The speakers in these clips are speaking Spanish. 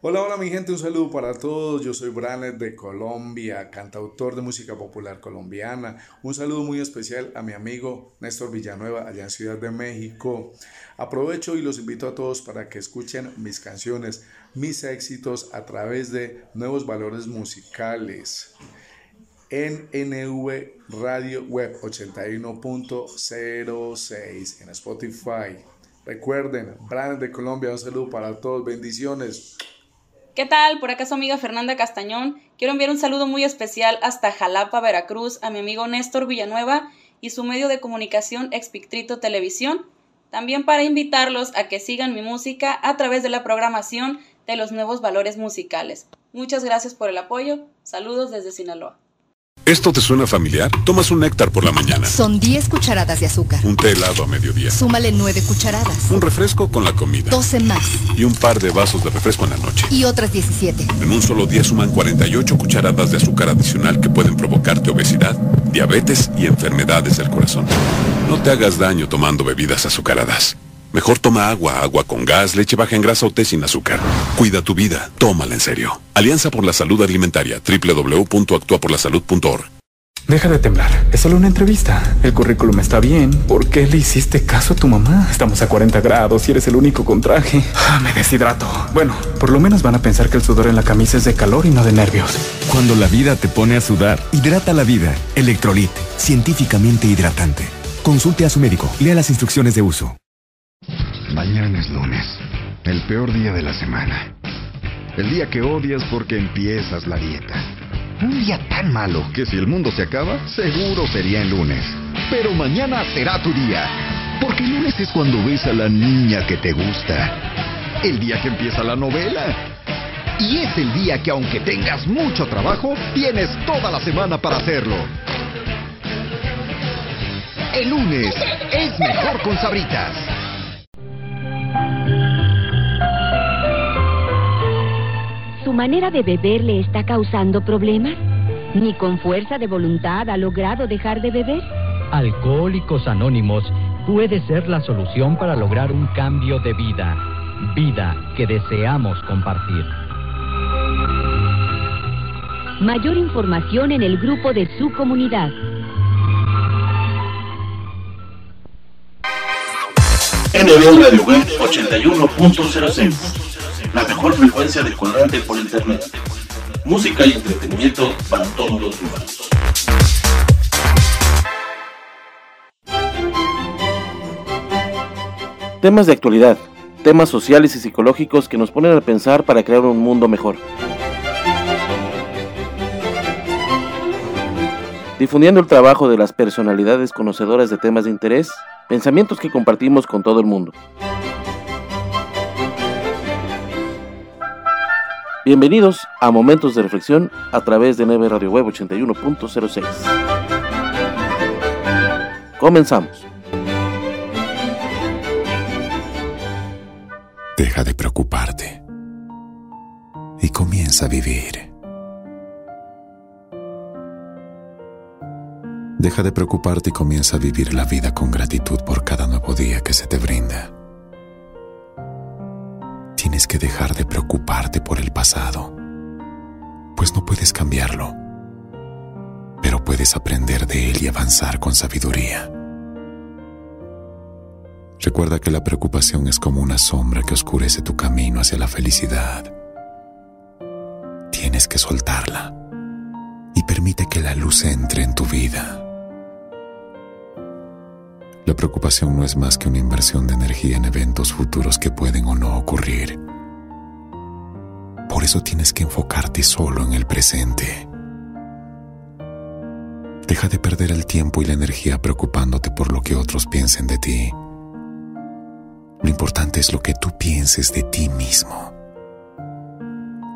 Hola, hola mi gente, un saludo para todos. Yo soy Branet de Colombia, cantautor de música popular colombiana. Un saludo muy especial a mi amigo Néstor Villanueva allá en Ciudad de México. Aprovecho y los invito a todos para que escuchen mis canciones, mis éxitos a través de Nuevos Valores Musicales en NV Radio Web 81.06 en Spotify. Recuerden, Branet de Colombia, un saludo para todos, bendiciones. ¿Qué tal? Por acá su amiga Fernanda Castañón. Quiero enviar un saludo muy especial hasta Jalapa, Veracruz, a mi amigo Néstor Villanueva y su medio de comunicación Expictrito Televisión. También para invitarlos a que sigan mi música a través de la programación de los nuevos valores musicales. Muchas gracias por el apoyo. Saludos desde Sinaloa. ¿Esto te suena familiar? Tomas un néctar por la mañana. Son 10 cucharadas de azúcar. Un té helado a mediodía. Súmale 9 cucharadas. Un refresco con la comida. 12 más. Y un par de vasos de refresco en la noche. Y otras 17. En un solo día suman 48 cucharadas de azúcar adicional que pueden provocarte obesidad, diabetes y enfermedades del corazón. No te hagas daño tomando bebidas azucaradas. Mejor toma agua, agua con gas, leche baja en grasa o té sin azúcar. Cuida tu vida, tómala en serio. Alianza por la Salud Alimentaria, www.actuaporlasalud.org. Deja de temblar, es solo una entrevista. El currículum está bien. ¿Por qué le hiciste caso a tu mamá? Estamos a 40 grados y eres el único con traje. Ah, me deshidrato. Bueno, por lo menos van a pensar que el sudor en la camisa es de calor y no de nervios. Cuando la vida te pone a sudar, hidrata la vida. Electrolit, científicamente hidratante. Consulte a su médico. Lea las instrucciones de uso. Mañana es lunes, el peor día de la semana. El día que odias porque empiezas la dieta. Un día tan malo que si el mundo se acaba, seguro sería el lunes. Pero mañana será tu día. Porque el lunes es cuando ves a la niña que te gusta. El día que empieza la novela. Y es el día que aunque tengas mucho trabajo, tienes toda la semana para hacerlo. El lunes es mejor con sabritas. ¿Su manera de beber le está causando problemas? ¿Ni con fuerza de voluntad ha logrado dejar de beber? Alcohólicos Anónimos puede ser la solución para lograr un cambio de vida. Vida que deseamos compartir. Mayor información en el grupo de su comunidad. NB Radio Web 81.06 La mejor frecuencia de cuadrante por internet. Música y entretenimiento para todos los humanos. Temas de actualidad, temas sociales y psicológicos que nos ponen a pensar para crear un mundo mejor. Difundiendo el trabajo de las personalidades conocedoras de temas de interés, pensamientos que compartimos con todo el mundo. Bienvenidos a Momentos de Reflexión a través de 9 Radio Web 81.06. Comenzamos. Deja de preocuparte y comienza a vivir. Deja de preocuparte y comienza a vivir la vida con gratitud por cada nuevo día que se te brinda. Tienes que dejar de preocuparte por el pasado, pues no puedes cambiarlo, pero puedes aprender de él y avanzar con sabiduría. Recuerda que la preocupación es como una sombra que oscurece tu camino hacia la felicidad. Tienes que soltarla y permite que la luz entre en tu vida. La preocupación no es más que una inversión de energía en eventos futuros que pueden o no ocurrir. Por eso tienes que enfocarte solo en el presente. Deja de perder el tiempo y la energía preocupándote por lo que otros piensen de ti. Lo importante es lo que tú pienses de ti mismo.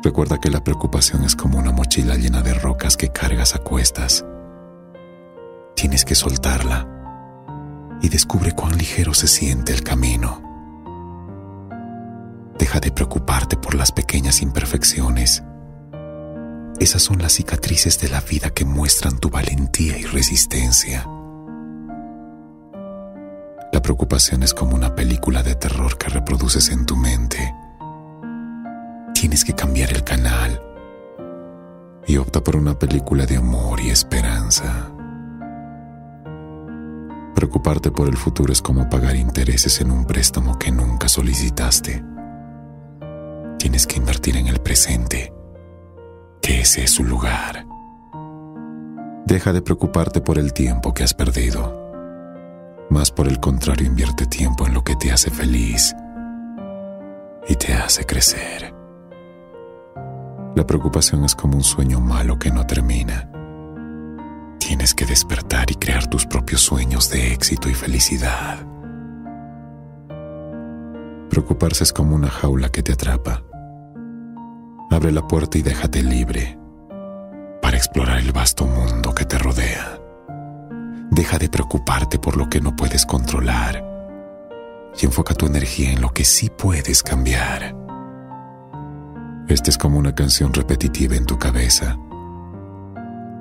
Recuerda que la preocupación es como una mochila llena de rocas que cargas a cuestas. Tienes que soltarla y descubre cuán ligero se siente el camino. Deja de preocuparte por las pequeñas imperfecciones. Esas son las cicatrices de la vida que muestran tu valentía y resistencia. La preocupación es como una película de terror que reproduces en tu mente. Tienes que cambiar el canal y opta por una película de amor y esperanza. Preocuparte por el futuro es como pagar intereses en un préstamo que nunca solicitaste. Tienes que invertir en el presente, que ese es su lugar. Deja de preocuparte por el tiempo que has perdido más por el contrario invierte tiempo en lo que te hace feliz y te hace crecer. La preocupación es como un sueño malo que no termina. Tienes que despertar y crear tus propios sueños de éxito y felicidad. Preocuparse es como una jaula que te atrapa. Abre la puerta y déjate libre para explorar el vasto mundo que te rodea. Deja de preocuparte por lo que no puedes controlar y enfoca tu energía en lo que sí puedes cambiar. Esta es como una canción repetitiva en tu cabeza.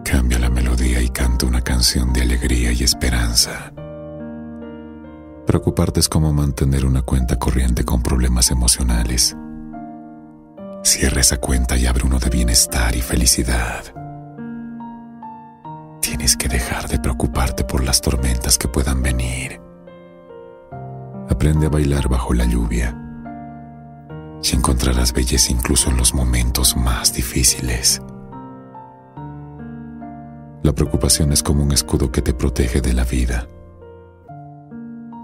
Cambia la melodía y canta una canción de alegría y esperanza. Preocuparte es como mantener una cuenta corriente con problemas emocionales. Cierra esa cuenta y abre uno de bienestar y felicidad. Tienes que dejar de preocuparte por las tormentas que puedan venir. Aprende a bailar bajo la lluvia y encontrarás belleza incluso en los momentos más difíciles. La preocupación es como un escudo que te protege de la vida.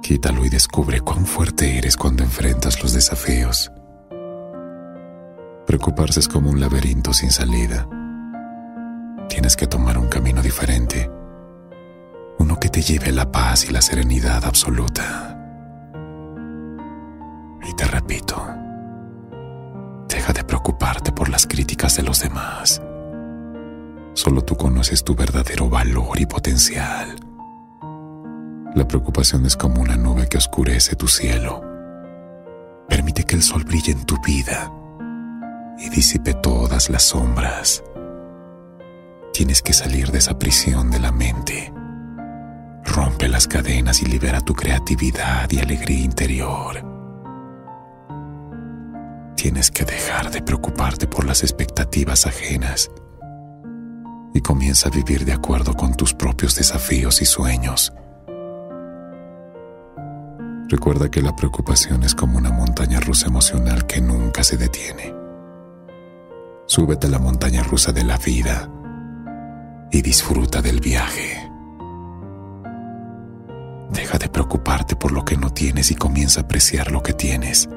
Quítalo y descubre cuán fuerte eres cuando enfrentas los desafíos. Preocuparse es como un laberinto sin salida tienes que tomar un camino diferente, uno que te lleve a la paz y la serenidad absoluta. Y te repito, deja de preocuparte por las críticas de los demás. Solo tú conoces tu verdadero valor y potencial. La preocupación es como una nube que oscurece tu cielo. Permite que el sol brille en tu vida y disipe todas las sombras. Tienes que salir de esa prisión de la mente. Rompe las cadenas y libera tu creatividad y alegría interior. Tienes que dejar de preocuparte por las expectativas ajenas y comienza a vivir de acuerdo con tus propios desafíos y sueños. Recuerda que la preocupación es como una montaña rusa emocional que nunca se detiene. Súbete a la montaña rusa de la vida y disfruta del viaje. Deja de preocuparte por lo que no tienes y comienza a apreciar lo que tienes.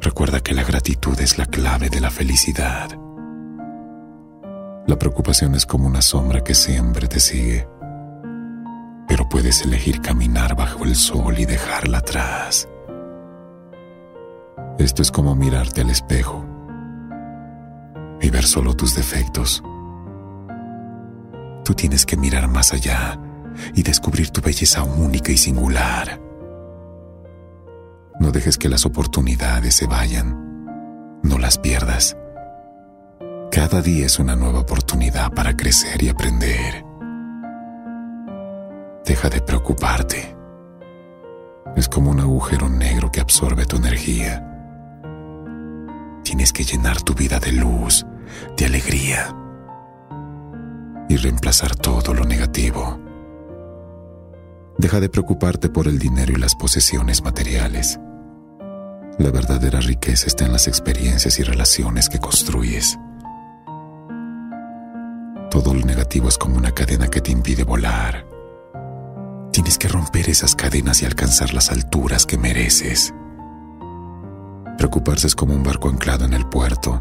Recuerda que la gratitud es la clave de la felicidad. La preocupación es como una sombra que siempre te sigue, pero puedes elegir caminar bajo el sol y dejarla atrás. Esto es como mirarte al espejo y ver solo tus defectos Tú tienes que mirar más allá y descubrir tu belleza única y singular. No dejes que las oportunidades se vayan. No las pierdas. Cada día es una nueva oportunidad para crecer y aprender. Deja de preocuparte. Es como un agujero negro que absorbe tu energía. Tienes que llenar tu vida de luz, de alegría y reemplazar todo lo negativo. Deja de preocuparte por el dinero y las posesiones materiales. La verdadera riqueza está en las experiencias y relaciones que construyes. Negativo es como una cadena que te impide volar. Tienes que romper esas cadenas y alcanzar las alturas que mereces. Preocuparse es como un barco anclado en el puerto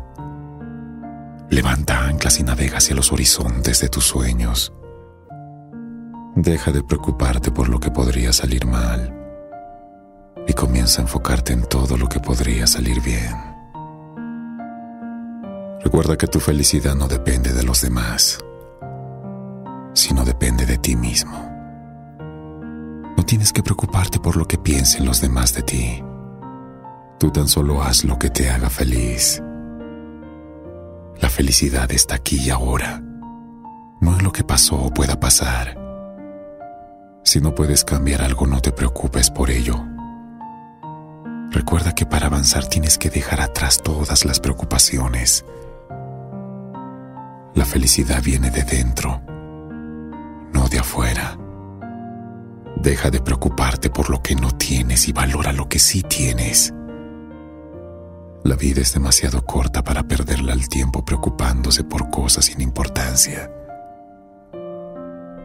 Levanta anclas y navega hacia los horizontes de tus sueños. Deja de preocuparte por lo que podría salir mal y comienza a enfocarte en todo lo que podría salir bien. Recuerda que tu felicidad no depende de los demás, sino depende de ti mismo. No tienes que preocuparte por lo que piensen los demás de ti. Tú tan solo haz lo que te haga feliz. La felicidad está aquí y ahora, no en lo que pasó o pueda pasar. Si no puedes cambiar algo, no te preocupes por ello. Recuerda que para avanzar tienes que dejar atrás todas las preocupaciones. La felicidad viene de dentro, no de afuera. Deja de preocuparte por lo que no tienes y valora lo que sí tienes. La vida es demasiado corta para perderla al tiempo preocupándose por cosas sin importancia.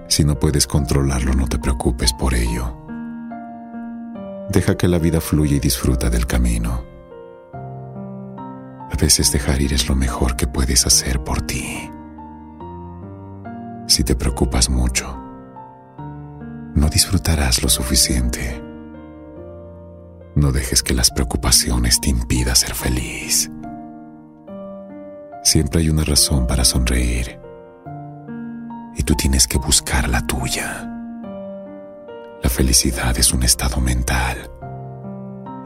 Si no puedes controlarlo, no te preocupes por ello. Deja que la vida fluya y disfruta del camino. A veces dejar ir es lo mejor que puedes hacer por ti. Si te preocupas mucho, no disfrutarás lo suficiente. No dejes que las preocupaciones te impidan ser feliz. Siempre hay una razón para sonreír y tú tienes que buscar la tuya. La felicidad es un estado mental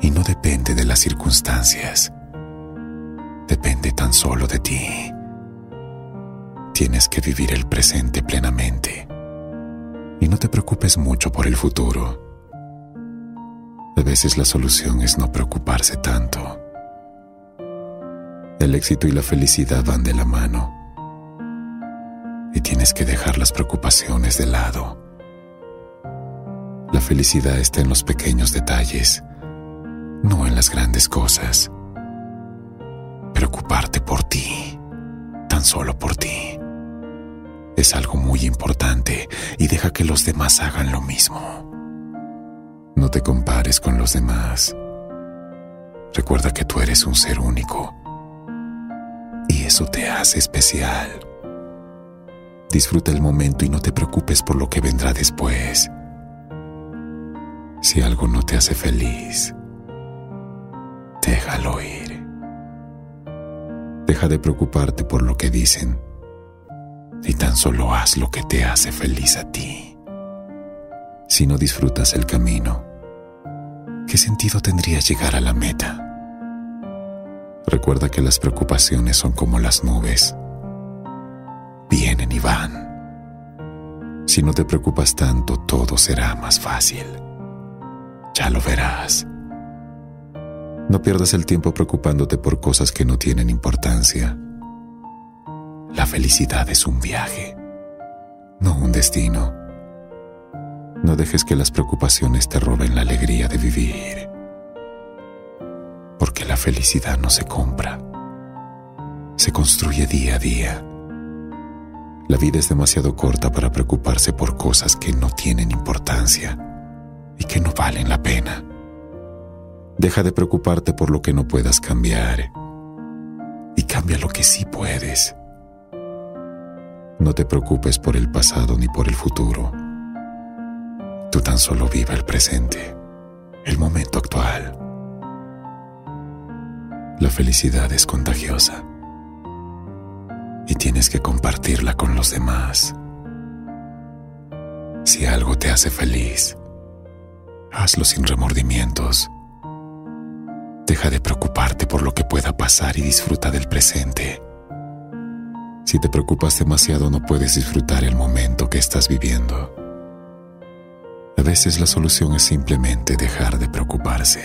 y no depende de las circunstancias. Depende tan solo de ti. Tienes que vivir el presente plenamente y no te preocupes mucho por el futuro. A veces la solución es no preocuparse tanto. El éxito y la felicidad van de la mano y tienes que dejar las preocupaciones de lado. La felicidad está en los pequeños detalles, no en las grandes cosas. Preocuparte por ti, tan solo por ti, es algo muy importante y deja que los demás hagan lo mismo. No te compares con los demás. Recuerda que tú eres un ser único y eso te hace especial. Disfruta el momento y no te preocupes por lo que vendrá después. Si algo no te hace feliz, déjalo ir. Deja de preocuparte por lo que dicen y tan solo haz lo que te hace feliz a ti. Si no disfrutas el camino, ¿qué sentido tendría llegar a la meta? Recuerda que las preocupaciones son como las nubes vienen y van. Si no te preocupas tanto, todo será más fácil. Ya lo verás. No pierdas el tiempo preocupándote por cosas que no tienen importancia. La felicidad es un viaje, no un destino. No dejes que las preocupaciones te roben la alegría de vivir. Porque la felicidad no se compra, se construye día a día la vida es demasiado corta para preocuparse por cosas que no tienen importancia y que no valen la pena. Deja de preocuparte por lo que no puedas cambiar y cambia lo que sí puedes. No te preocupes por el pasado ni por el futuro. Tú tan solo vive el presente, el momento actual. La felicidad es contagiosa y tienes que compartirla con los demás. Si algo te hace feliz, hazlo sin remordimientos. Deja de preocuparte por lo que pueda pasar y disfruta del presente. Si te preocupas demasiado no puedes disfrutar el momento que estás viviendo. A veces la solución es simplemente dejar de preocuparse.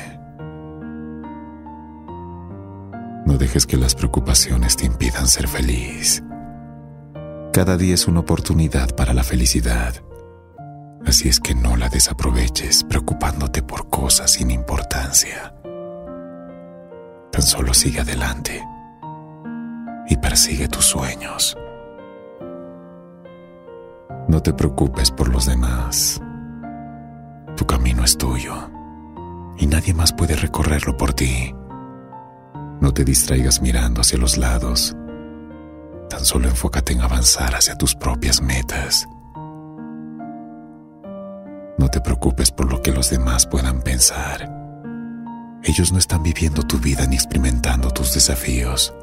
No dejes que las preocupaciones te impidan ser feliz. Cada día es una oportunidad para la felicidad. Así es que no la desaproveches preocupándote por cosas sin importancia. Tan solo sigue adelante y persigue tus sueños. No te preocupes por los demás. Tu camino es tuyo y nadie más puede recorrerlo por ti. No te distraigas mirando hacia los lados. Tan solo enfócate en avanzar hacia tus propias metas. No te preocupes por lo que los demás puedan pensar. Ellos no están viviendo tu vida ni experimentando tus desafíos.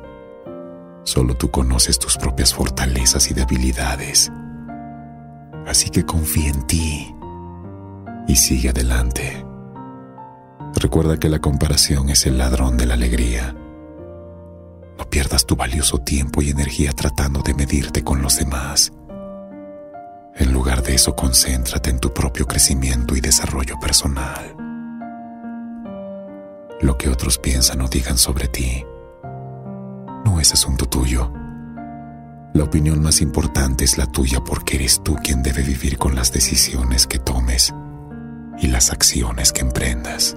Solo tú conoces tus propias fortalezas y debilidades. Así que confía en ti y sigue adelante. Recuerda que la comparación es el ladrón de la alegría. No pierdas tu valioso tiempo y energía tratando de medirte con los demás. En lugar de eso, concéntrate en tu propio crecimiento y desarrollo personal. Lo que otros piensan o digan sobre ti no es asunto tuyo. La opinión más importante es la tuya porque eres tú quien debe vivir con las decisiones que tomes y las acciones que emprendas.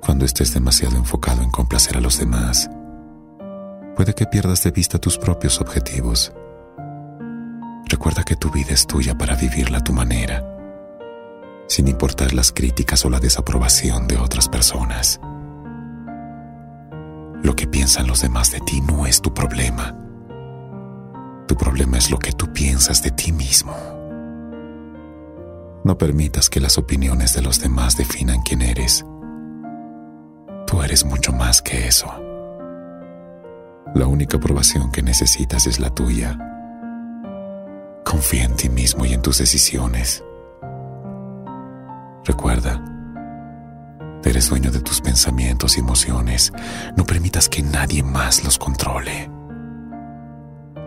Cuando estés demasiado enfocado en complacer a los demás, puede que pierdas de vista tus propios objetivos. Recuerda que tu vida es tuya para vivirla a tu manera, sin importar las críticas o la desaprobación de otras personas. Lo que piensan los demás de ti no es tu problema. Tu problema es lo que tú piensas de ti mismo. No permitas que las opiniones de los demás definan quién eres. Tú eres mucho más que eso. La única aprobación que necesitas es la tuya. Confía en ti mismo y en tus decisiones. Recuerda, eres dueño de tus pensamientos y emociones. No permitas que nadie más los controle.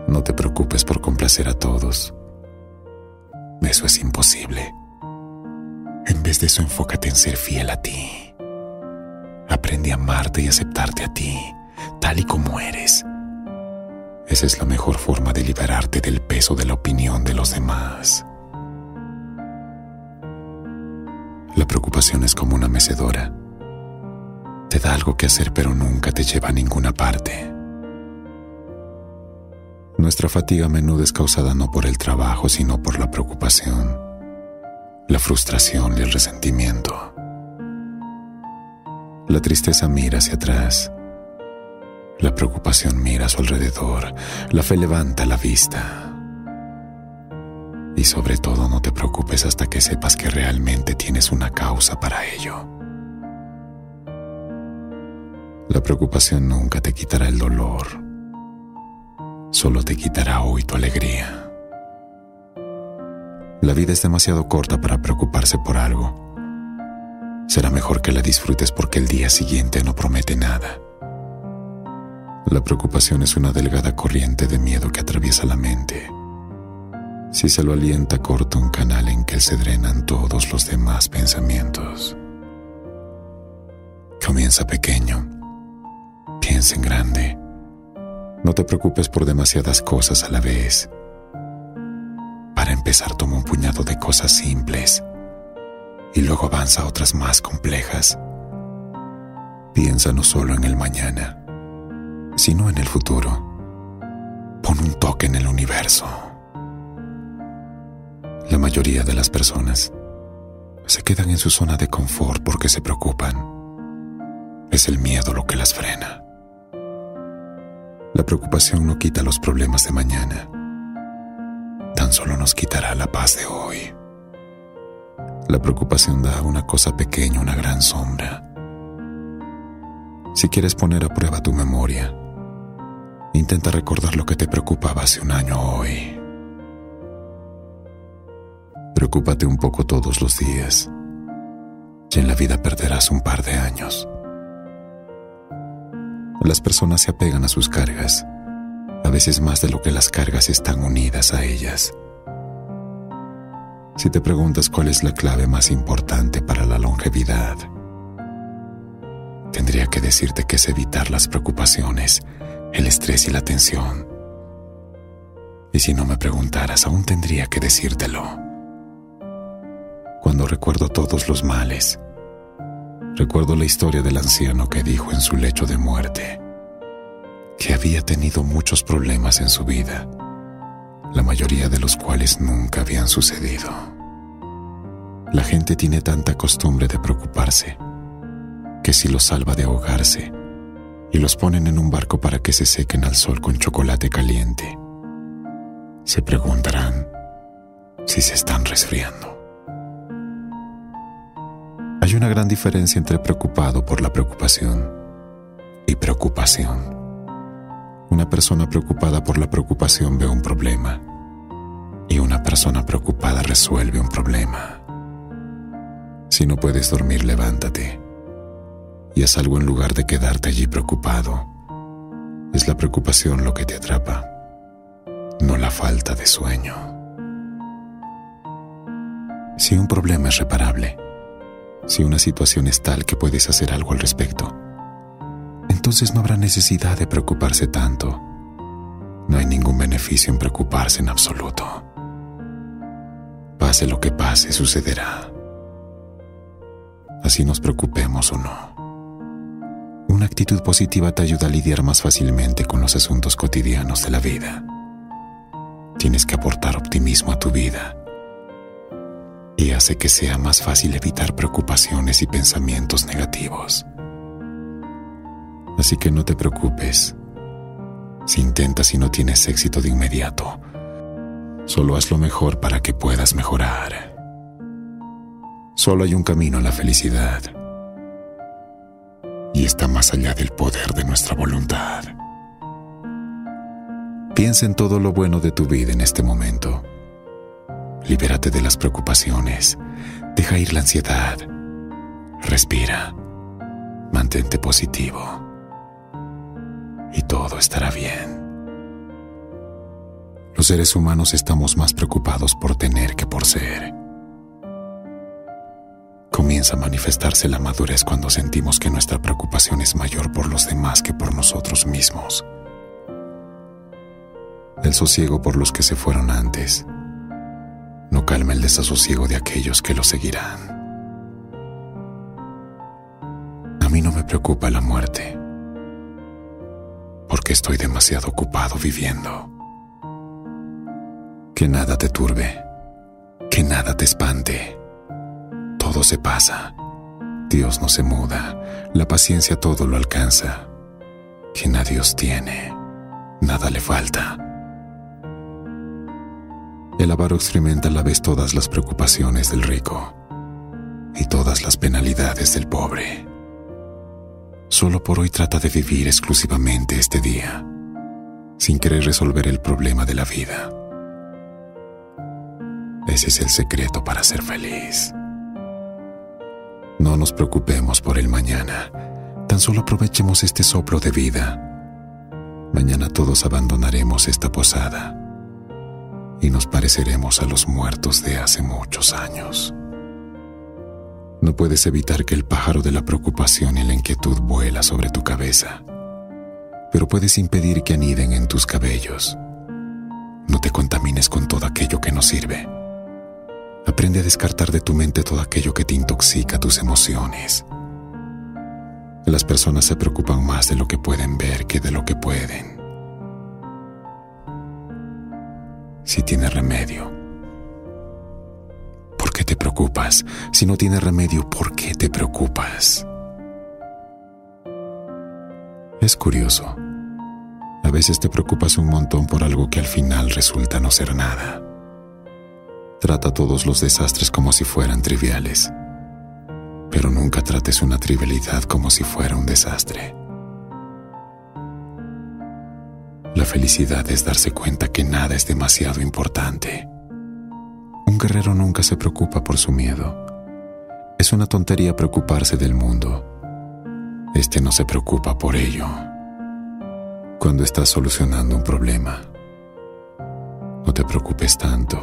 No te preocupes por complacer a todos. Eso es imposible. En vez de eso, enfócate en ser fiel a ti. Aprende a amarte y aceptarte a ti, tal y como eres. Esa es la mejor forma de liberarte del peso de la opinión de los demás. La preocupación es como una mecedora. Te da algo que hacer pero nunca te lleva a ninguna parte. Nuestra fatiga a menudo es causada no por el trabajo, sino por la preocupación, la frustración y el resentimiento. La tristeza mira hacia atrás. La preocupación mira a su alrededor. La fe levanta la vista. Y sobre todo no te preocupes hasta que sepas que realmente tienes una causa para ello. La preocupación nunca te quitará el dolor, solo te quitará hoy tu alegría. La vida es demasiado corta para preocuparse por algo. Será mejor que la disfrutes porque el día siguiente no promete nada. La preocupación es una delgada corriente de miedo que atraviesa la mente si se lo alienta, corta un canal en que se drenan todos los demás pensamientos. Comienza pequeño. Piensa en grande. No te preocupes por demasiadas cosas a la vez. Para empezar, toma un puñado de cosas simples y luego avanza a otras más complejas. Piensa no solo en el mañana, sino en el futuro. Pon un toque en el universo. La mayoría de las personas se quedan en su zona de confort porque se preocupan. Es el miedo lo que las frena. La preocupación no quita los problemas de mañana. Tan solo nos quitará la paz de hoy. La preocupación da a una cosa pequeña una gran sombra. Si quieres poner a prueba tu memoria, intenta recordar lo que te preocupaba hace un año hoy. Preocúpate un poco todos los días y en la vida perderás un par de años. Las personas se apegan a sus cargas, a veces más de lo que las cargas están unidas a ellas. Si te preguntas cuál es la clave más importante para la longevidad, tendría que decirte que es evitar las preocupaciones, el estrés y la tensión. Y si no me preguntaras, aún tendría que decírtelo cuando recuerdo todos los males. Recuerdo la historia del anciano que dijo en su lecho de muerte que había tenido muchos problemas en su vida, la mayoría de los cuales nunca habían sucedido. La gente tiene tanta costumbre de preocuparse que si los salva de ahogarse y los ponen en un barco para que se sequen al sol con chocolate caliente, se preguntarán si se están resfriando. Hay una gran diferencia entre preocupado por la preocupación y preocupación. Una persona preocupada por la preocupación ve un problema y una persona preocupada resuelve un problema. Si no puedes dormir, levántate y haz algo en lugar de quedarte allí preocupado. Es la preocupación lo que te atrapa, no la falta de sueño. Si un problema es reparable, si una situación es tal que puedes hacer algo al respecto, entonces no habrá necesidad de preocuparse tanto. No hay ningún beneficio en preocuparse en absoluto. Pase lo que pase, sucederá. Así nos preocupemos o no. Una actitud positiva te ayuda a lidiar más fácilmente con los asuntos cotidianos de la vida. Tienes que aportar optimismo a tu vida y hace que sea más fácil evitar preocupaciones y pensamientos negativos. Así que no te preocupes. Si intentas y no tienes éxito de inmediato, solo haz lo mejor para que puedas mejorar. Solo hay un camino a la felicidad. Y está más allá del poder de nuestra voluntad. Piensa en todo lo bueno de tu vida en este momento. Libérate de las preocupaciones. Deja ir la ansiedad. Respira. Mantente positivo y todo estará bien. Los seres humanos estamos más preocupados por tener que por ser. Comienza a manifestarse la madurez cuando sentimos que nuestra preocupación es mayor por los demás que por nosotros mismos. El sosiego por los que se fueron antes no calma el desasosiego de aquellos que lo seguirán. A mí no me preocupa la muerte porque estoy demasiado ocupado viviendo. Que nada te turbe, que nada te espante. Todo se pasa. Dios no se muda, la paciencia todo lo alcanza. Quien a Dios tiene, nada le falta. El avaro experimenta a la vez todas las preocupaciones del rico y todas las penalidades del pobre. Solo por hoy trata de vivir exclusivamente este día, sin querer resolver el problema de la vida. Ese es el secreto para ser feliz. No nos preocupemos por el mañana, tan solo aprovechemos este soplo de vida. Mañana todos abandonaremos esta posada y nos pareceremos a los muertos de hace muchos años. No puedes evitar que el pájaro de la preocupación y la inquietud vuela sobre tu cabeza, pero puedes impedir que aniden en tus cabellos. No te contamines con todo aquello que no sirve. Aprende a descartar de tu mente todo aquello que te intoxica tus emociones. Las personas se preocupan más de lo que pueden ver que de lo que pueden. Si tiene remedio, te preocupas? Si no tiene remedio, ¿por qué te preocupas? Es curioso. A veces te preocupas un montón por algo que al final resulta no ser nada. Trata todos los desastres como si fueran triviales, pero nunca trates una trivialidad como si fuera un desastre. La felicidad es darse cuenta que nada es demasiado importante un guerrero nunca se preocupa por su miedo. Es una tontería preocuparse del mundo. Este no se preocupa por ello. Cuando estás solucionando un problema, no te preocupes tanto.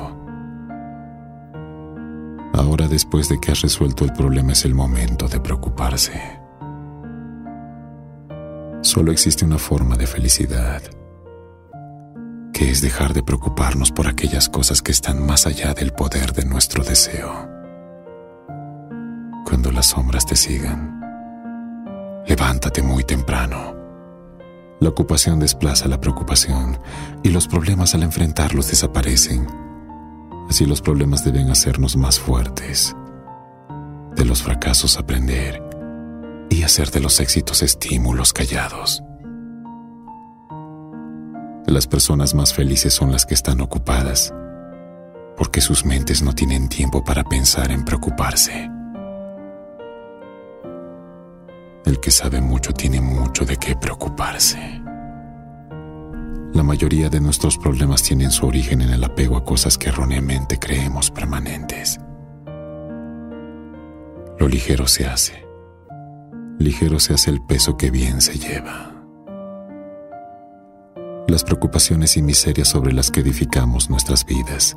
Ahora después de que has resuelto el problema es el momento de preocuparse. Solo existe una forma de felicidad que es dejar de preocuparnos por aquellas cosas que están más allá del poder de nuestro deseo. Cuando las sombras te sigan, levántate muy temprano. La ocupación desplaza la preocupación y los problemas al enfrentarlos desaparecen. Así los problemas deben hacernos más fuertes. De los fracasos aprender y hacer de los éxitos estímulos callados. Las personas más felices son las que están ocupadas, porque sus mentes no tienen tiempo para pensar en preocuparse. El que sabe mucho tiene mucho de qué preocuparse. La mayoría de nuestros problemas tienen su origen en el apego a cosas que erróneamente creemos permanentes. Lo ligero se hace. Ligero se hace el peso que bien se lleva. Las preocupaciones y miserias sobre las que edificamos nuestras vidas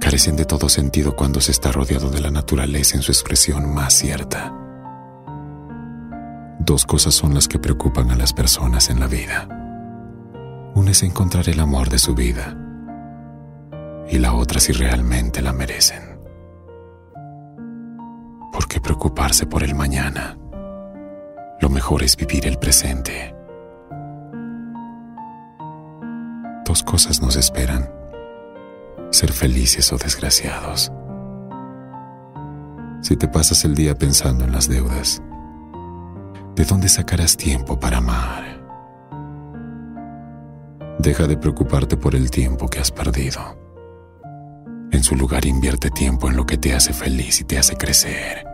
carecen de todo sentido cuando se está rodeado de la naturaleza en su expresión más cierta. Dos cosas son las que preocupan a las personas en la vida. Una es encontrar el amor de su vida y la otra si realmente la merecen. ¿Por qué preocuparse por el mañana? Lo mejor es vivir el presente. Cosas nos esperan, ser felices o desgraciados. Si te pasas el día pensando en las deudas, ¿de dónde sacarás tiempo para amar? Deja de preocuparte por el tiempo que has perdido. En su lugar invierte tiempo en lo que te hace feliz y te hace crecer.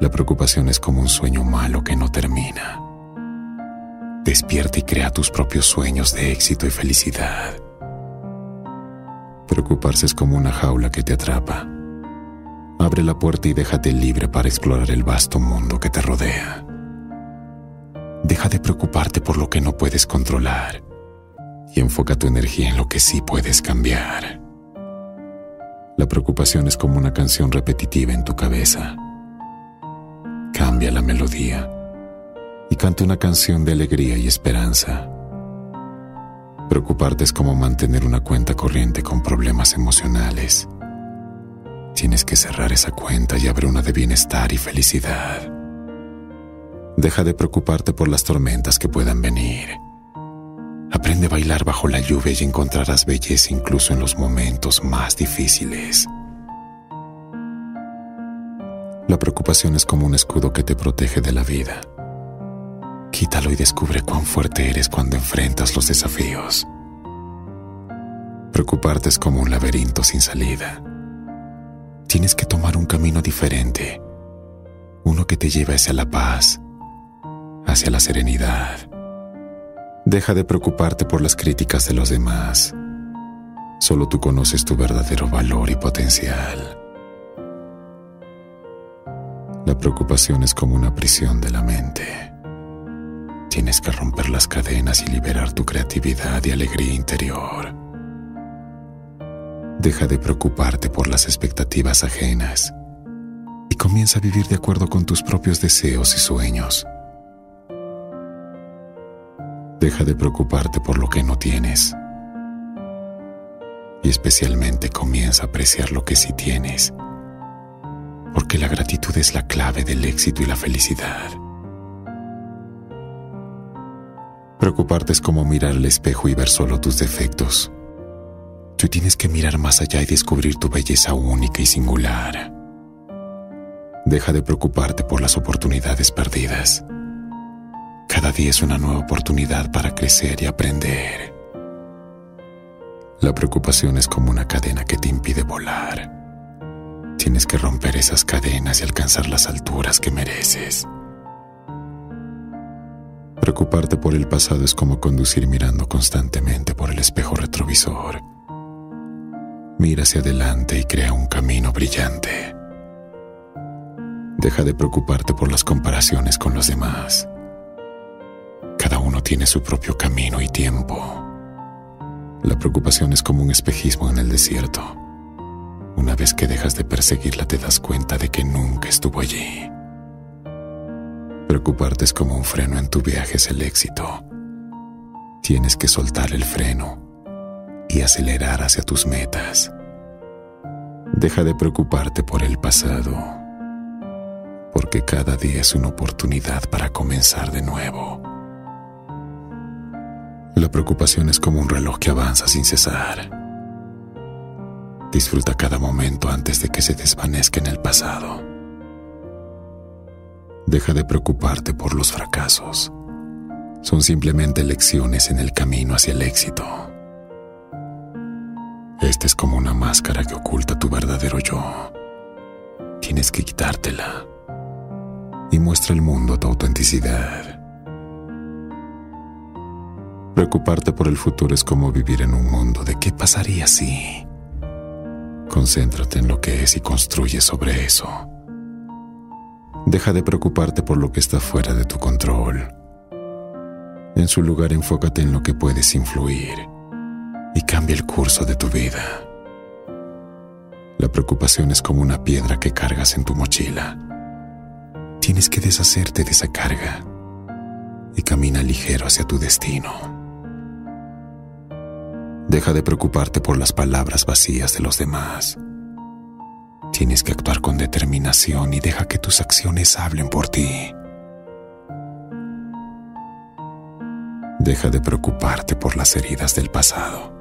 La preocupación es como un sueño malo que no termina. Despierta y crea tus propios sueños de éxito y felicidad. Preocuparse es como una jaula que te atrapa. Abre la puerta y déjate libre para explorar el vasto mundo que te rodea. Deja de preocuparte por lo que no puedes controlar y enfoca tu energía en lo que sí puedes cambiar. La preocupación es como una canción repetitiva en tu cabeza. Cambia la melodía y canta una canción de alegría y esperanza. Preocuparte es como mantener una cuenta corriente con problemas emocionales. Tienes que cerrar esa cuenta y abrir una de bienestar y felicidad. Deja de preocuparte por las tormentas que puedan venir Aprende a bailar bajo la lluvia y encontrarás belleza incluso en los momentos más difíciles. La preocupación es como un escudo que te protege de la vida. Quítalo y descubre cuán fuerte eres cuando enfrentas los desafíos. Preocuparte es como un laberinto sin salida. Tienes que tomar un camino diferente, uno que te lleve hacia la paz, hacia la serenidad Deja de preocuparte por las críticas de los demás. Solo tú conoces tu verdadero valor y potencial. La preocupación es como una prisión de la mente. Tienes que romper las cadenas y liberar tu creatividad y alegría interior. Deja de preocuparte por las expectativas ajenas y comienza a vivir de acuerdo con tus propios deseos y sueños. Deja de preocuparte por lo que no tienes. Y especialmente comienza a apreciar lo que sí tienes. Porque la gratitud es la clave del éxito y la felicidad. Preocuparte es como mirar al espejo y ver solo tus defectos. Tú tienes que mirar más allá y descubrir tu belleza única y singular. Deja de preocuparte por las oportunidades perdidas cada día es una nueva oportunidad para crecer y aprender. La preocupación es como una cadena que te impide volar. Tienes que romper esas cadenas y alcanzar las alturas que mereces. Preocuparte por el pasado es como conducir mirando constantemente por el espejo retrovisor. Mira hacia adelante y crea un camino brillante. Deja de preocuparte por las comparaciones con los demás. Cada uno tiene su propio camino y tiempo. La preocupación es como un espejismo en el desierto. Una vez que dejas de perseguirla te das cuenta de que nunca estuvo allí. Preocuparte es como un freno en tu viaje es el éxito. Tienes que soltar el freno y acelerar hacia tus metas. Deja de preocuparte por el pasado, porque cada día es una oportunidad para comenzar de nuevo. La preocupación es como un reloj que avanza sin cesar. Disfruta cada momento antes de que se desvanezca en el pasado. Deja de preocuparte por los fracasos. Son simplemente lecciones en el camino hacia el éxito. Este es como una máscara que oculta tu verdadero yo. Tienes que quitártela y muestra al mundo tu autenticidad. Preocuparte por el futuro es como vivir en un mundo de qué pasaría si... Concéntrate en lo que es y construye sobre eso. Deja de preocuparte por lo que está fuera de tu control. En su lugar enfócate en lo que puedes influir y cambia el curso de tu vida. La preocupación es como una piedra que cargas en tu mochila. Tienes que deshacerte de esa carga y camina ligero hacia tu destino. Deja de preocuparte por las palabras vacías de los demás. Tienes que actuar con determinación y deja que tus acciones hablen por ti. Deja de preocuparte por las heridas del pasado.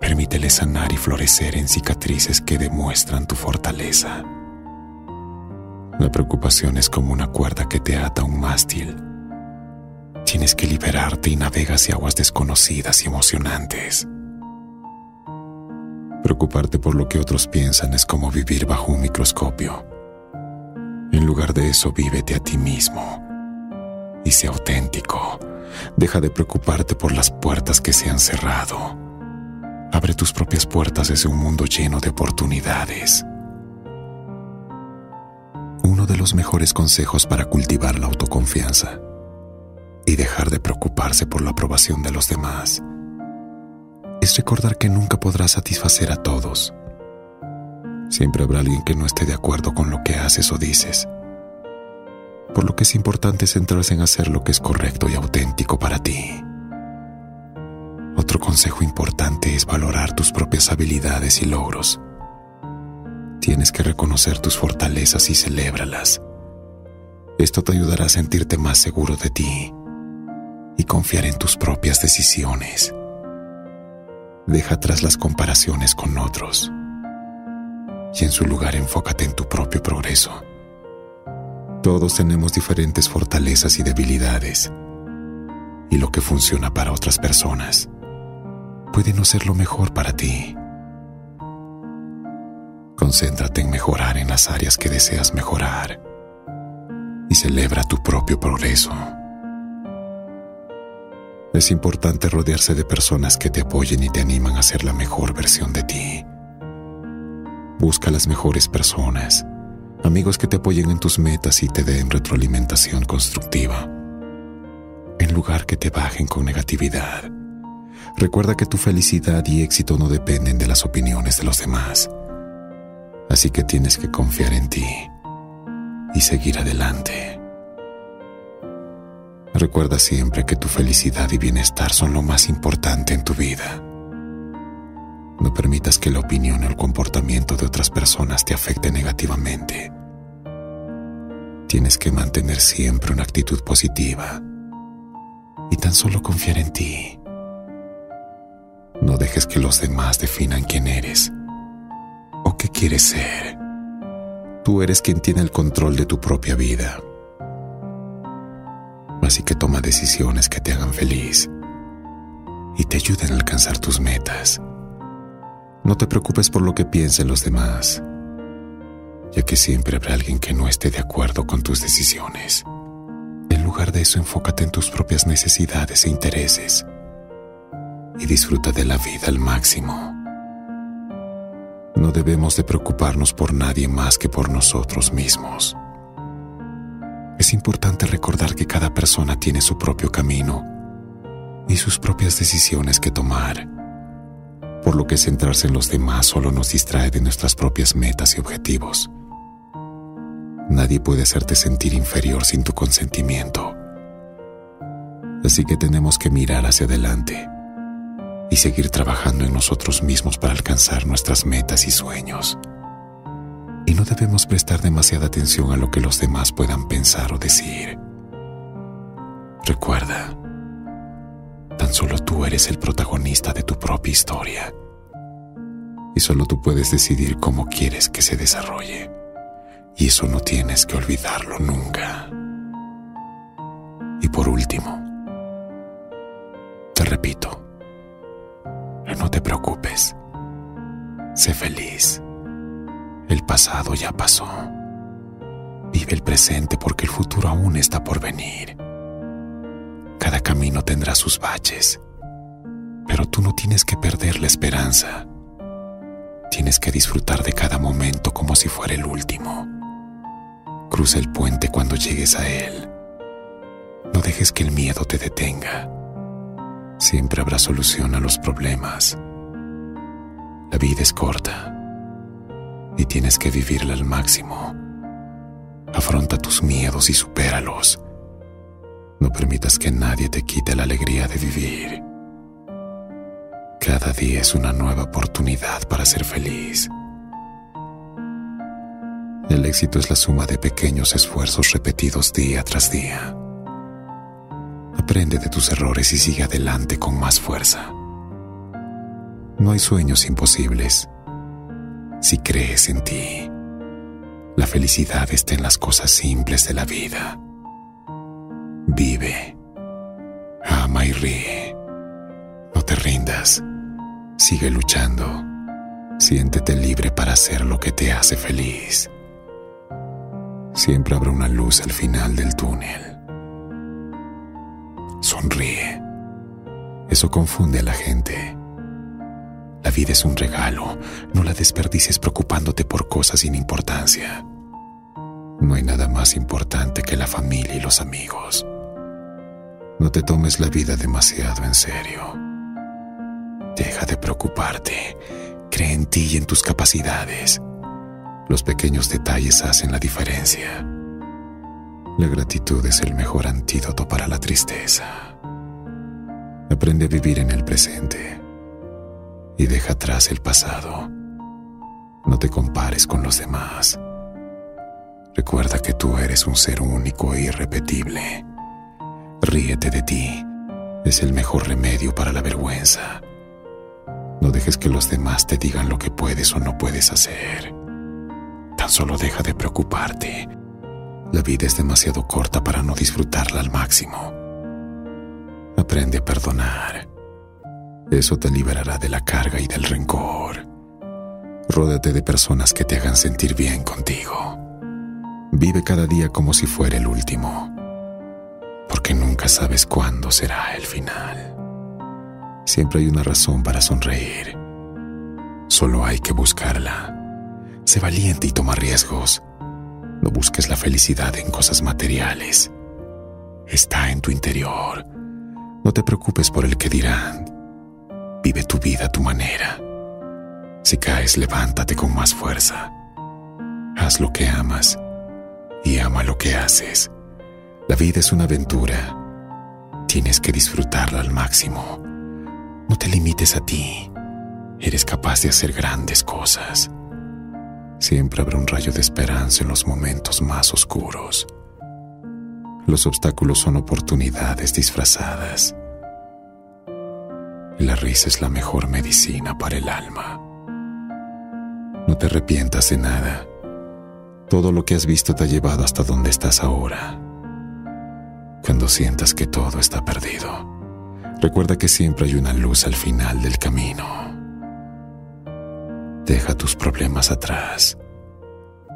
Permítele sanar y florecer en cicatrices que demuestran tu fortaleza. La preocupación es como una cuerda que te ata a un mástil. Tienes que liberarte y navegas hacia aguas desconocidas y emocionantes. Preocuparte por lo que otros piensan es como vivir bajo un microscopio. En lugar de eso, vívete a ti mismo y sea auténtico. Deja de preocuparte por las puertas que se han cerrado. Abre tus propias puertas desde un mundo lleno de oportunidades. Uno de los mejores consejos para cultivar la autoconfianza y dejar de preocuparse por la aprobación de los demás es recordar que nunca podrás satisfacer a todos. Siempre habrá alguien que no esté de acuerdo con lo que haces o dices por lo que es importante centrarse en hacer lo que es correcto y auténtico para ti. Otro consejo importante es valorar tus propias habilidades y logros. Tienes que reconocer tus fortalezas y celébralas. Esto te ayudará a sentirte más seguro de ti y confiar en tus propias decisiones. Deja atrás las comparaciones con otros y en su lugar enfócate en tu propio progreso. Todos tenemos diferentes fortalezas y debilidades. Y lo que funciona para otras personas puede no ser lo mejor para ti. Concéntrate en mejorar en las áreas que deseas mejorar y celebra tu propio progreso. Es importante rodearse de personas que te apoyen y te animan a ser la mejor versión de ti. Busca las mejores personas amigos que te apoyen en tus metas y te den retroalimentación constructiva, en lugar que te bajen con negatividad. Recuerda que tu felicidad y éxito no dependen de las opiniones de los demás, así que tienes que confiar en ti y seguir adelante. Recuerda siempre que tu felicidad y bienestar son lo más importante en tu vida. No permitas que la opinión o el comportamiento de otras personas te afecte negativamente. Tienes que mantener siempre una actitud positiva y tan solo confiar en ti. No dejes que los demás definan quién eres o qué quieres ser. Tú eres quien tiene el control de tu propia vida. Así que toma decisiones que te hagan feliz y te ayuden a alcanzar tus metas. No te preocupes por lo que piensen los demás, ya que siempre habrá alguien que no esté de acuerdo con tus decisiones. En lugar de eso, enfócate en tus propias necesidades e intereses y disfruta de la vida al máximo. No debemos de preocuparnos por nadie más que por nosotros mismos. Es importante recordar que cada persona tiene su propio camino y sus propias decisiones que tomar por lo que centrarse en los demás solo nos distrae de nuestras propias metas y objetivos. Nadie puede hacerte sentir inferior sin tu consentimiento. Así que tenemos que mirar hacia adelante y seguir trabajando en nosotros mismos para alcanzar nuestras metas y sueños. Y no debemos prestar demasiada atención a lo que los demás puedan pensar o decir. Recuerda, Tan solo tú eres el protagonista de tu propia historia. Y solo tú puedes decidir cómo quieres que se desarrolle. Y eso no tienes que olvidarlo nunca. Y por último, te repito, no te preocupes. Sé feliz. El pasado ya pasó. Vive el presente porque el futuro aún está por venir. Cada camino tendrá sus baches, pero tú no tienes que perder la esperanza. Tienes que disfrutar de cada momento como si fuera el último. Cruza el puente cuando llegues a él. No dejes que el miedo te detenga. Siempre habrá solución a los problemas. La vida es corta y tienes que vivirla al máximo. Afronta tus miedos y supéralos. No permitas que nadie te quite la alegría de vivir. Cada día es una nueva oportunidad para ser feliz. El éxito es la suma de pequeños esfuerzos repetidos día tras día. Aprende de tus errores y sigue adelante con más fuerza. No hay sueños imposibles si crees en ti. La felicidad está en las cosas simples de la vida. Vive, ama y ríe. No te rindas. Sigue luchando. Siéntete libre para hacer lo que te hace feliz. Siempre habrá una luz al final del túnel. Sonríe. Eso confunde a la gente. La vida es un regalo, no la desperdicies preocupándote por cosas sin importancia. No hay nada más importante que la familia y los amigos. No te tomes la vida demasiado en serio. Deja de preocuparte. Cree en ti y en tus capacidades. Los pequeños detalles hacen la diferencia. La gratitud es el mejor antídoto para la tristeza. Aprende a vivir en el presente y deja atrás el pasado. No te compares con los demás. Recuerda que tú eres un ser único e irrepetible. Ríete de ti. Es el mejor remedio para la vergüenza. No dejes que los demás te digan lo que puedes o no puedes hacer. Tan solo deja de preocuparte. La vida es demasiado corta para no disfrutarla al máximo. Aprende a perdonar eso te liberará de la carga y del rencor. Ródate de personas que te hagan sentir bien contigo. Vive cada día como si fuera el último, porque nunca sabes cuándo será el final. Siempre hay una razón para sonreír. Solo hay que buscarla. Sé valiente y toma riesgos. No busques la felicidad en cosas materiales. Está en tu interior. No te preocupes por el que dirán. Vive tu vida a tu manera. Si caes, levántate con más fuerza. Haz lo que amas y ama lo que haces. La vida es una aventura. Tienes que disfrutarla al máximo. No te limites a ti. Eres capaz de hacer grandes cosas. Siempre habrá un rayo de esperanza en los momentos más oscuros. Los obstáculos son oportunidades disfrazadas. La risa es la mejor medicina para el alma. No te arrepientas de nada. Todo lo que has visto te ha llevado hasta donde estás ahora. Cuando sientas que todo está perdido, recuerda que siempre hay una luz al final del camino. Deja tus problemas atrás.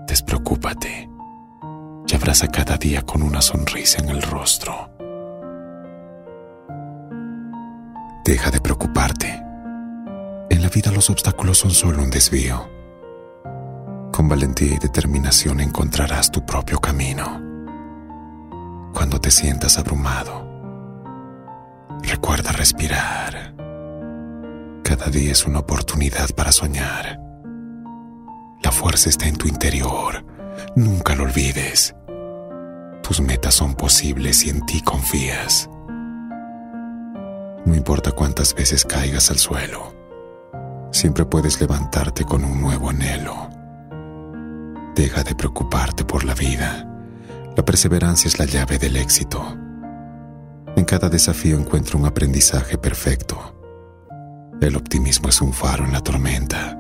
Despreocúpate y abraza cada día con una sonrisa en el rostro. Deja de preocuparte. En la vida los obstáculos son solo un desvío. Con valentía y determinación encontrarás tu propio camino. Cuando te sientas abrumado, recuerda respirar. Cada día es una oportunidad para soñar. La fuerza está en tu interior. Nunca lo olvides. Tus metas son posibles y en ti confías. No importa cuántas veces caigas al suelo, siempre puedes levantarte con un nuevo anhelo. Deja de preocuparte por la vida. La perseverancia es la llave del éxito. En cada desafío encuentra un aprendizaje perfecto. El optimismo es un faro en la tormenta.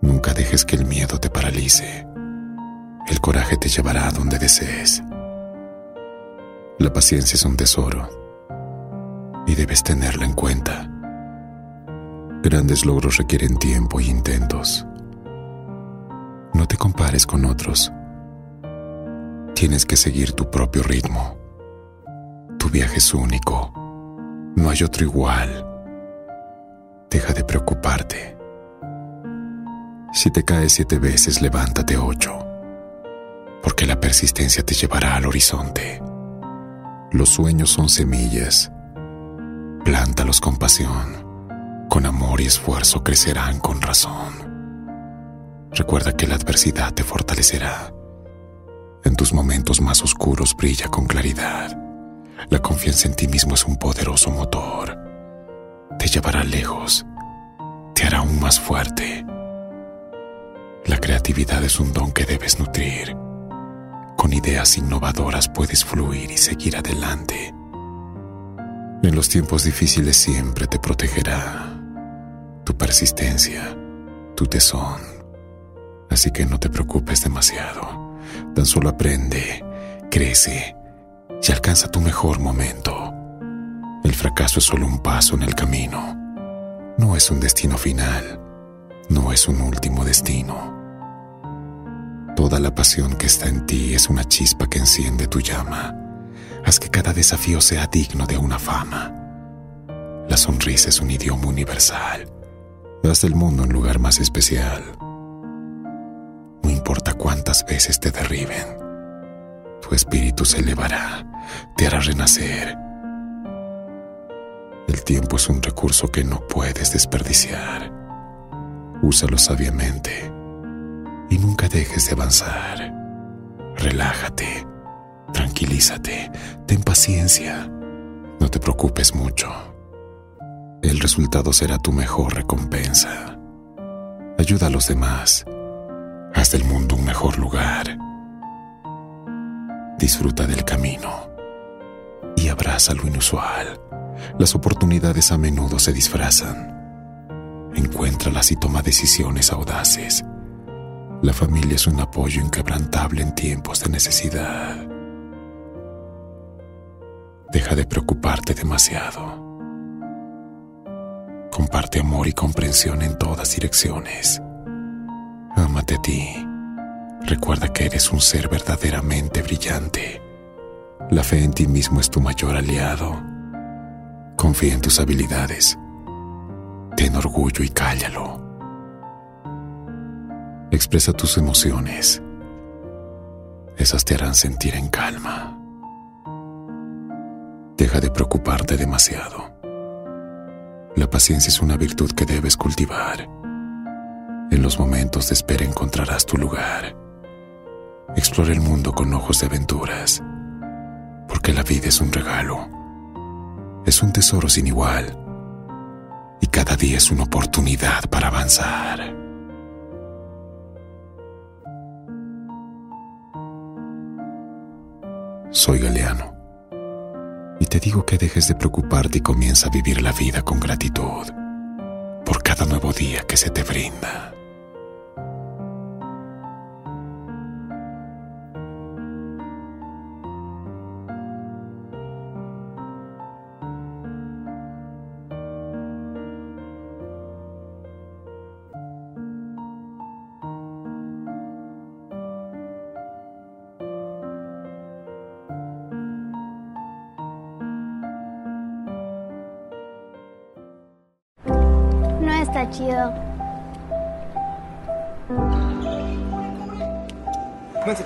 Nunca dejes que el miedo te paralice. El coraje te llevará a donde desees. La paciencia es un tesoro y debes tenerla en cuenta. Grandes logros requieren tiempo y intentos. No te compares con otros. Tienes que seguir tu propio ritmo. Tu viaje es único. No hay otro igual. Deja de preocuparte. Si te caes siete veces, levántate ocho. Porque la persistencia te llevará al horizonte. Los sueños son semillas. Plántalos con pasión. Con amor y esfuerzo crecerán con razón. Recuerda que la adversidad te fortalecerá. En tus momentos más oscuros brilla con claridad. La confianza en ti mismo es un poderoso motor. Te llevará lejos. Te hará aún más fuerte. La creatividad es un don que debes nutrir. Con ideas innovadoras puedes fluir y seguir adelante. En los tiempos difíciles siempre te protegerá tu persistencia, tu tesón. Así que no te preocupes demasiado. Tan solo aprende, crece y alcanza tu mejor momento. El fracaso es solo un paso en el camino. No es un destino final. No es un último destino. Toda la pasión que está en ti es una chispa que enciende tu llama. Haz que cada desafío sea digno de una fama. La sonrisa es un idioma universal Haz del mundo un lugar más especial. No importa cuántas veces te derriben, tu espíritu se elevará, te hará renacer. El tiempo es un recurso que no puedes desperdiciar. Úsalo sabiamente y nunca dejes de avanzar. Relájate, tranquilízate, ten paciencia. No te preocupes mucho el resultado será tu mejor recompensa. Ayuda a los demás. Haz del mundo un mejor lugar. Disfruta del camino y abraza lo inusual. Las oportunidades a menudo se disfrazan. Encuéntralas y toma decisiones audaces. La familia es un apoyo inquebrantable en tiempos de necesidad. Deja de preocuparte demasiado. Comparte amor y comprensión en todas direcciones. Ámate a ti. Recuerda que eres un ser verdaderamente brillante. La fe en ti mismo es tu mayor aliado. Confía en tus habilidades. Ten orgullo y cállalo. Expresa tus emociones. Esas te harán sentir en calma. Deja de preocuparte demasiado. La paciencia es una virtud que debes cultivar. En los momentos de espera encontrarás tu lugar. Explora el mundo con ojos de aventuras, porque la vida es un regalo. Es un tesoro sin igual. Y cada día es una oportunidad para avanzar. Soy Galeano y te digo que dejes de preocuparte y comienza a vivir la vida con gratitud por cada nuevo día que se te brinda.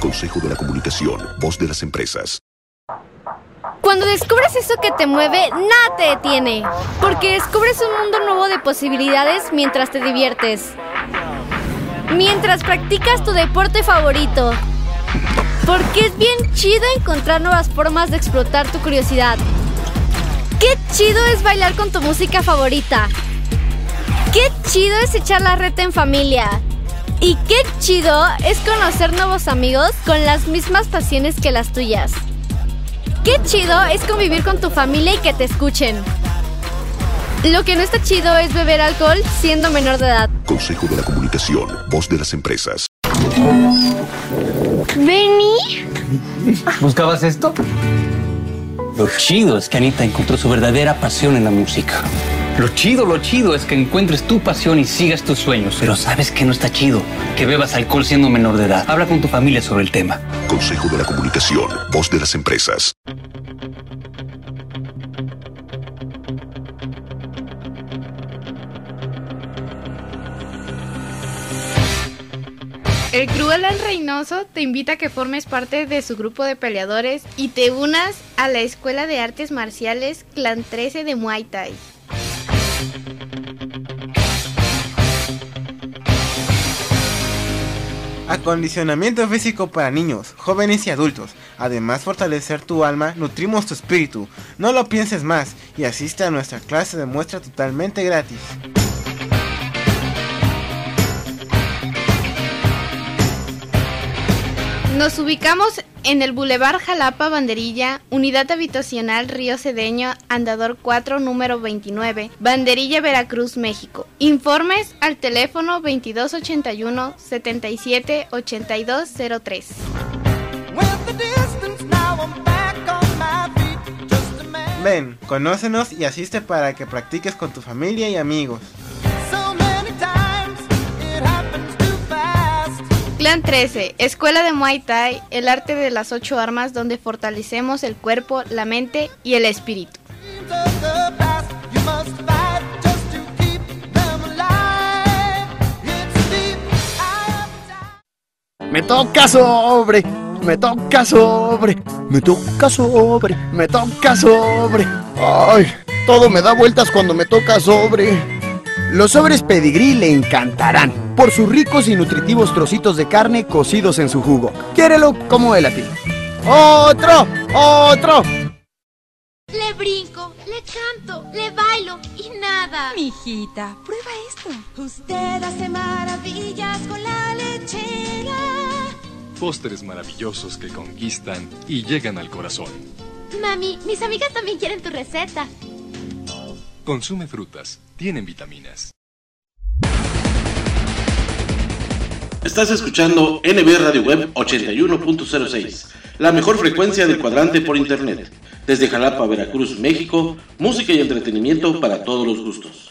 Consejo de la Comunicación, voz de las empresas. Cuando descubres eso que te mueve, nada te detiene. Porque descubres un mundo nuevo de posibilidades mientras te diviertes. Mientras practicas tu deporte favorito. Porque es bien chido encontrar nuevas formas de explotar tu curiosidad. Qué chido es bailar con tu música favorita. Qué chido es echar la reta en familia. Y qué chido es conocer nuevos amigos con las mismas pasiones que las tuyas. Qué chido es convivir con tu familia y que te escuchen. Lo que no está chido es beber alcohol siendo menor de edad. Consejo de la Comunicación, voz de las empresas. ¿Benny? ¿Buscabas esto? Lo chido es que Anita encontró su verdadera pasión en la música. Lo chido, lo chido es que encuentres tu pasión y sigas tus sueños. Pero ¿sabes que no está chido? Que bebas alcohol siendo menor de edad. Habla con tu familia sobre el tema. Consejo de la Comunicación, voz de las empresas. El Cruelan Reynoso te invita a que formes parte de su grupo de peleadores y te unas a la Escuela de Artes Marciales Clan 13 de Muay Thai. Acondicionamiento físico para niños, jóvenes y adultos. Además, fortalecer tu alma, nutrimos tu espíritu. No lo pienses más y asiste a nuestra clase de muestra totalmente gratis. Nos ubicamos en el Boulevard Jalapa Banderilla, Unidad Habitacional Río Cedeño, Andador 4, número 29, Banderilla, Veracruz, México. Informes al teléfono 2281 77 8203. Ven, conócenos y asiste para que practiques con tu familia y amigos. Clan 13, Escuela de Muay Thai, el arte de las ocho armas donde fortalecemos el cuerpo, la mente y el espíritu. Me toca sobre, me toca sobre, me toca sobre, me toca sobre. Ay, todo me da vueltas cuando me toca sobre. Los sobres pedigrí le encantarán por sus ricos y nutritivos trocitos de carne cocidos en su jugo. Quiérelo como él a ti. ¡Otro! ¡Otro! Le brinco, le canto, le bailo y nada. Mijita, prueba esto. Usted hace maravillas con la lechera. Pósteres maravillosos que conquistan y llegan al corazón. Mami, mis amigas también quieren tu receta. Consume frutas, tienen vitaminas. Estás escuchando NB Radio Web 81.06, la mejor frecuencia del cuadrante por internet. Desde Jalapa, Veracruz, México, música y entretenimiento para todos los gustos.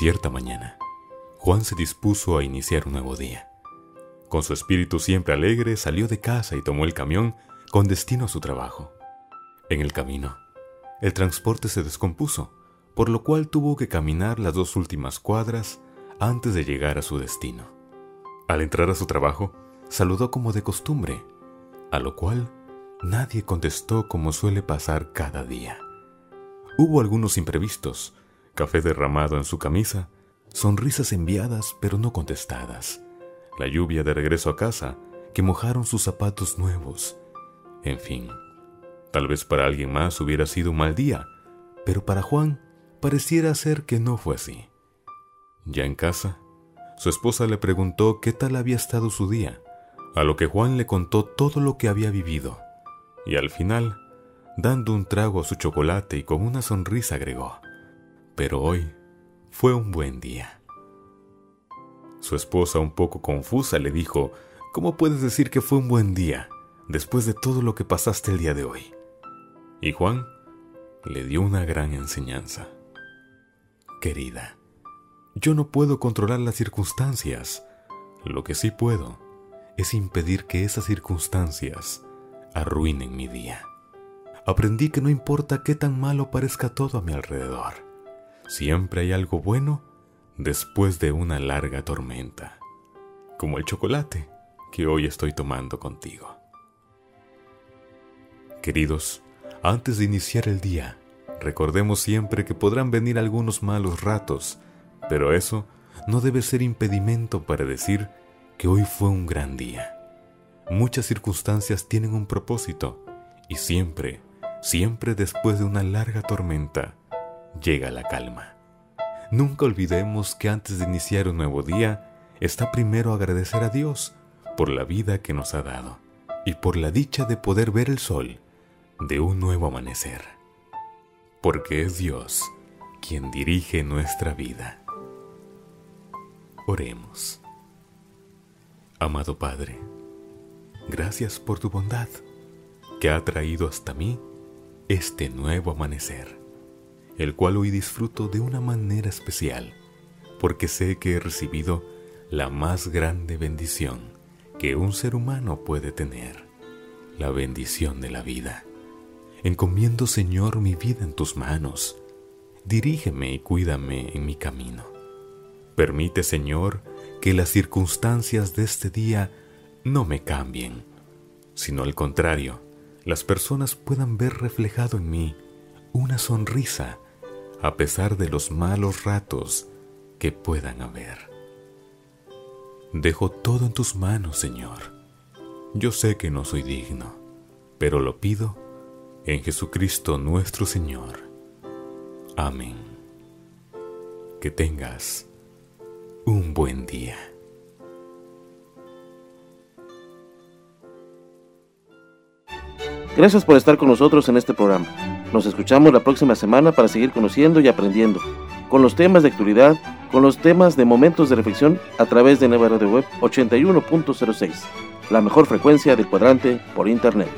Cierta mañana, Juan se dispuso a iniciar un nuevo día. Con su espíritu siempre alegre, salió de casa y tomó el camión con destino a su trabajo. En el camino, el transporte se descompuso, por lo cual tuvo que caminar las dos últimas cuadras antes de llegar a su destino. Al entrar a su trabajo, saludó como de costumbre, a lo cual nadie contestó como suele pasar cada día. Hubo algunos imprevistos, café derramado en su camisa, sonrisas enviadas pero no contestadas, la lluvia de regreso a casa que mojaron sus zapatos nuevos. En fin, tal vez para alguien más hubiera sido un mal día, pero para Juan pareciera ser que no fue así. Ya en casa, su esposa le preguntó qué tal había estado su día, a lo que Juan le contó todo lo que había vivido, y al final, dando un trago a su chocolate y con una sonrisa agregó, pero hoy fue un buen día. Su esposa, un poco confusa, le dijo, ¿Cómo puedes decir que fue un buen día después de todo lo que pasaste el día de hoy? Y Juan le dio una gran enseñanza. Querida, yo no puedo controlar las circunstancias. Lo que sí puedo es impedir que esas circunstancias arruinen mi día. Aprendí que no importa qué tan malo parezca todo a mi alrededor, siempre hay algo bueno después de una larga tormenta, como el chocolate que hoy estoy tomando contigo. Queridos, antes de iniciar el día, recordemos siempre que podrán venir algunos malos ratos, pero eso no debe ser impedimento para decir que hoy fue un gran día. Muchas circunstancias tienen un propósito y siempre, siempre después de una larga tormenta, llega la calma. Nunca olvidemos que antes de iniciar un nuevo día, está primero agradecer a Dios por la vida que nos ha dado y por la dicha de poder ver el sol de un nuevo amanecer. Porque es Dios quien dirige nuestra vida. Oremos. Amado Padre, gracias por tu bondad que ha traído hasta mí este nuevo amanecer, el cual hoy disfruto de una manera especial, porque sé que he recibido la más grande bendición que un ser humano puede tener, la bendición de la vida. Encomiendo, Señor, mi vida en tus manos. Dirígeme y cuídame en mi camino. Permite, Señor, que las circunstancias de este día no me cambien, sino al contrario, las personas puedan ver reflejado en mí una sonrisa a pesar de los malos ratos que puedan haber. Dejo todo en tus manos, Señor. Yo sé que no soy digno, pero lo pido en Jesucristo nuestro Señor. Amén. Que tengas un buen día. Gracias por estar con nosotros en este programa. Nos escuchamos la próxima semana para seguir conociendo y aprendiendo con los temas de actualidad, con los temas de momentos de reflexión a través de Nueva Radio Web 81.06, la mejor frecuencia del cuadrante por Internet.